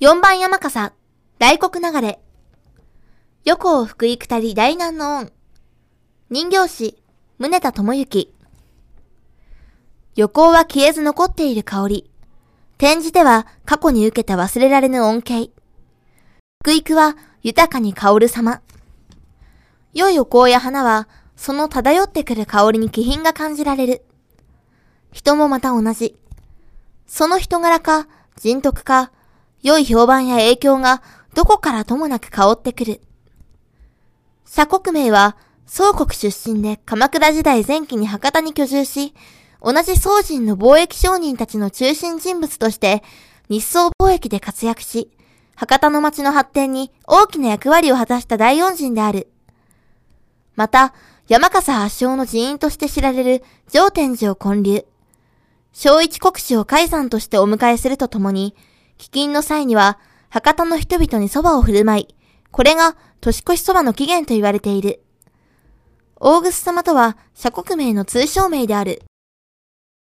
4番山笠、大黒流れ。横を福井くたり大難の恩。人形師、宗田智之。旅行は消えず残っている香り。転じては過去に受けた忘れられぬ恩恵。福育は豊かに香る様。良いお香や花は、その漂ってくる香りに気品が感じられる。人もまた同じ。その人柄か、人徳か、良い評判や影響がどこからともなく香ってくる。社国名は、宋国出身で鎌倉時代前期に博多に居住し、同じ宋人の貿易商人たちの中心人物として日宋貿易で活躍し、博多の町の発展に大きな役割を果たした大恩人である。また、山笠発祥の寺院として知られる上天寺を建立。小一国史を海山としてお迎えするとともに、飢饉の際には、博多の人々に蕎麦を振る舞い、これが年越し蕎麦の起源と言われている。大楠様とは、社国名の通称名である。